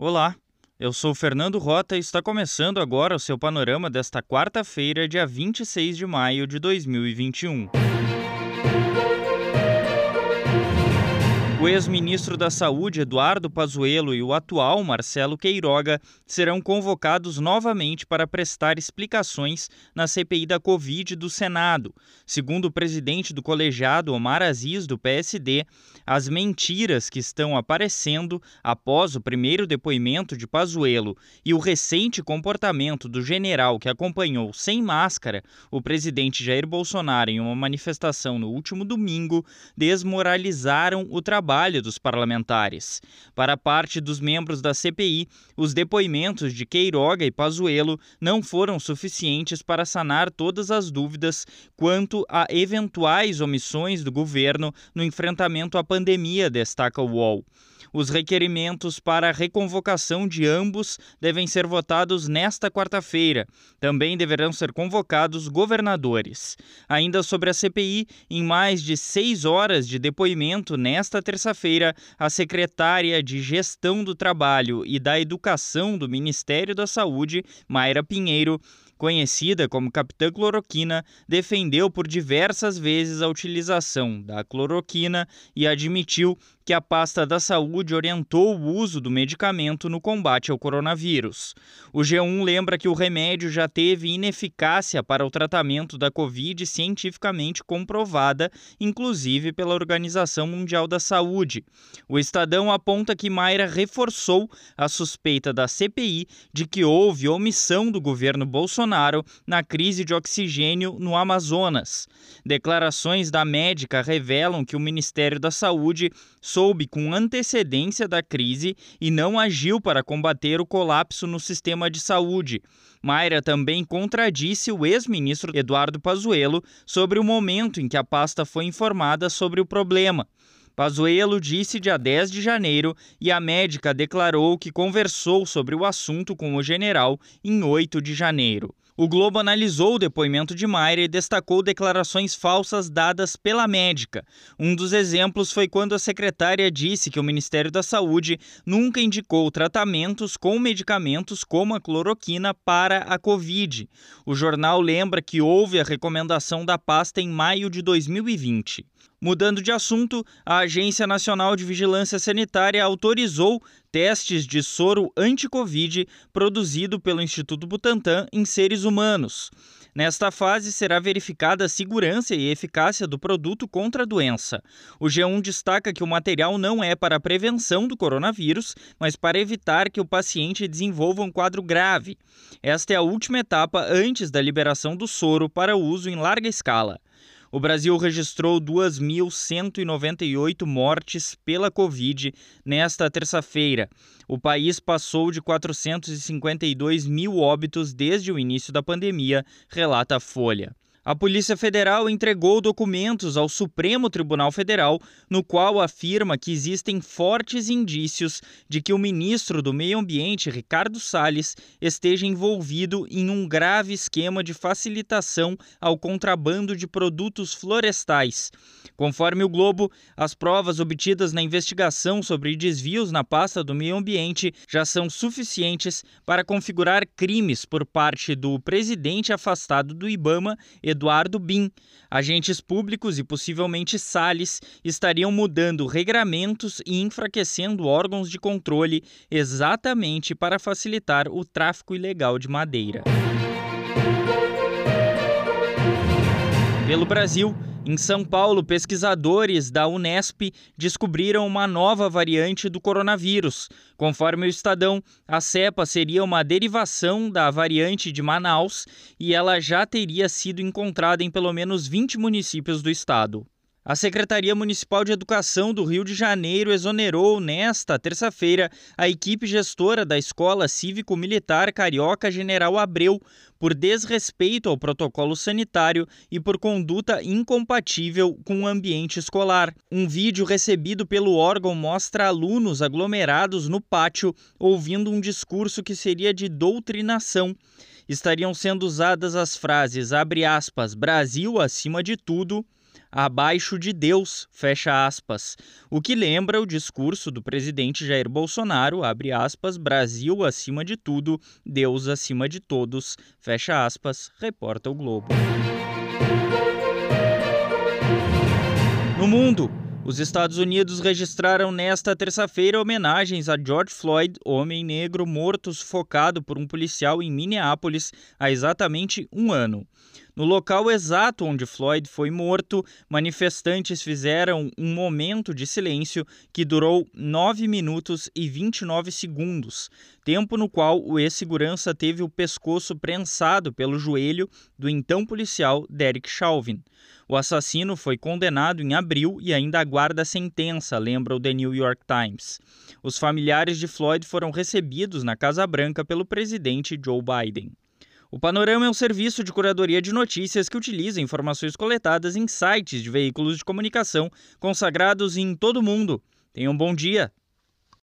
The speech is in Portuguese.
Olá, eu sou Fernando Rota e está começando agora o seu panorama desta quarta-feira, dia 26 de maio de 2021. O ex-ministro da Saúde, Eduardo Pazuello, e o atual Marcelo Queiroga serão convocados novamente para prestar explicações na CPI da Covid do Senado. Segundo o presidente do colegiado, Omar Aziz, do PSD, as mentiras que estão aparecendo após o primeiro depoimento de Pazuello e o recente comportamento do general que acompanhou sem máscara o presidente Jair Bolsonaro em uma manifestação no último domingo desmoralizaram o trabalho trabalho dos parlamentares. Para parte dos membros da CPI, os depoimentos de Queiroga e Pazuello não foram suficientes para sanar todas as dúvidas quanto a eventuais omissões do governo no enfrentamento à pandemia, destaca o UOL. Os requerimentos para a reconvocação de ambos devem ser votados nesta quarta-feira. Também deverão ser convocados governadores. Ainda sobre a CPI, em mais de seis horas de depoimento nesta terça-feira, a secretária de Gestão do Trabalho e da Educação do Ministério da Saúde, Mayra Pinheiro, conhecida como Capitã Cloroquina, defendeu por diversas vezes a utilização da cloroquina e admitiu que a pasta da saúde orientou o uso do medicamento no combate ao coronavírus. O G1 lembra que o remédio já teve ineficácia para o tratamento da Covid cientificamente comprovada, inclusive pela Organização Mundial da Saúde. O Estadão aponta que Mayra reforçou a suspeita da CPI de que houve omissão do governo Bolsonaro na crise de oxigênio no Amazonas. Declarações da médica revelam que o Ministério da Saúde soube com antecedência da crise e não agiu para combater o colapso no sistema de saúde. Mayra também contradisse o ex-ministro Eduardo Pazuello sobre o momento em que a pasta foi informada sobre o problema. Pazuello disse dia 10 de janeiro e a médica declarou que conversou sobre o assunto com o general em 8 de janeiro. O Globo analisou o depoimento de Mayra e destacou declarações falsas dadas pela médica. Um dos exemplos foi quando a secretária disse que o Ministério da Saúde nunca indicou tratamentos com medicamentos como a cloroquina para a Covid. O jornal lembra que houve a recomendação da pasta em maio de 2020. Mudando de assunto, a Agência Nacional de Vigilância Sanitária autorizou testes de soro anti-Covid produzido pelo Instituto Butantan em seres humanos. Nesta fase, será verificada a segurança e eficácia do produto contra a doença. O G1 destaca que o material não é para a prevenção do coronavírus, mas para evitar que o paciente desenvolva um quadro grave. Esta é a última etapa antes da liberação do soro para uso em larga escala. O Brasil registrou 2.198 mortes pela Covid nesta terça-feira. O país passou de 452 mil óbitos desde o início da pandemia, relata a Folha. A Polícia Federal entregou documentos ao Supremo Tribunal Federal, no qual afirma que existem fortes indícios de que o ministro do Meio Ambiente, Ricardo Salles, esteja envolvido em um grave esquema de facilitação ao contrabando de produtos florestais. Conforme o Globo, as provas obtidas na investigação sobre desvios na pasta do meio ambiente já são suficientes para configurar crimes por parte do presidente afastado do Ibama, Eduardo Bin. Agentes públicos e possivelmente Salles estariam mudando regramentos e enfraquecendo órgãos de controle exatamente para facilitar o tráfico ilegal de madeira. Pelo Brasil, em São Paulo, pesquisadores da Unesp descobriram uma nova variante do coronavírus. Conforme o Estadão, a cepa seria uma derivação da variante de Manaus e ela já teria sido encontrada em pelo menos 20 municípios do estado. A Secretaria Municipal de Educação do Rio de Janeiro exonerou nesta terça-feira a equipe gestora da Escola Cívico-Militar Carioca General Abreu por desrespeito ao protocolo sanitário e por conduta incompatível com o ambiente escolar. Um vídeo recebido pelo órgão mostra alunos aglomerados no pátio ouvindo um discurso que seria de doutrinação estariam sendo usadas as frases abre aspas Brasil acima de tudo abaixo de Deus, fecha aspas, o que lembra o discurso do presidente Jair Bolsonaro, abre aspas, Brasil acima de tudo, Deus acima de todos, fecha aspas, reporta o Globo. No mundo, os Estados Unidos registraram nesta terça-feira homenagens a George Floyd, homem negro morto sufocado por um policial em Minneapolis há exatamente um ano. No local exato onde Floyd foi morto, manifestantes fizeram um momento de silêncio que durou 9 minutos e 29 segundos, tempo no qual o ex-segurança teve o pescoço prensado pelo joelho do então policial Derek Chauvin. O assassino foi condenado em abril e ainda aguarda sentença, lembra o The New York Times. Os familiares de Floyd foram recebidos na Casa Branca pelo presidente Joe Biden. O Panorama é um serviço de curadoria de notícias que utiliza informações coletadas em sites de veículos de comunicação consagrados em todo o mundo. Tenham um bom dia.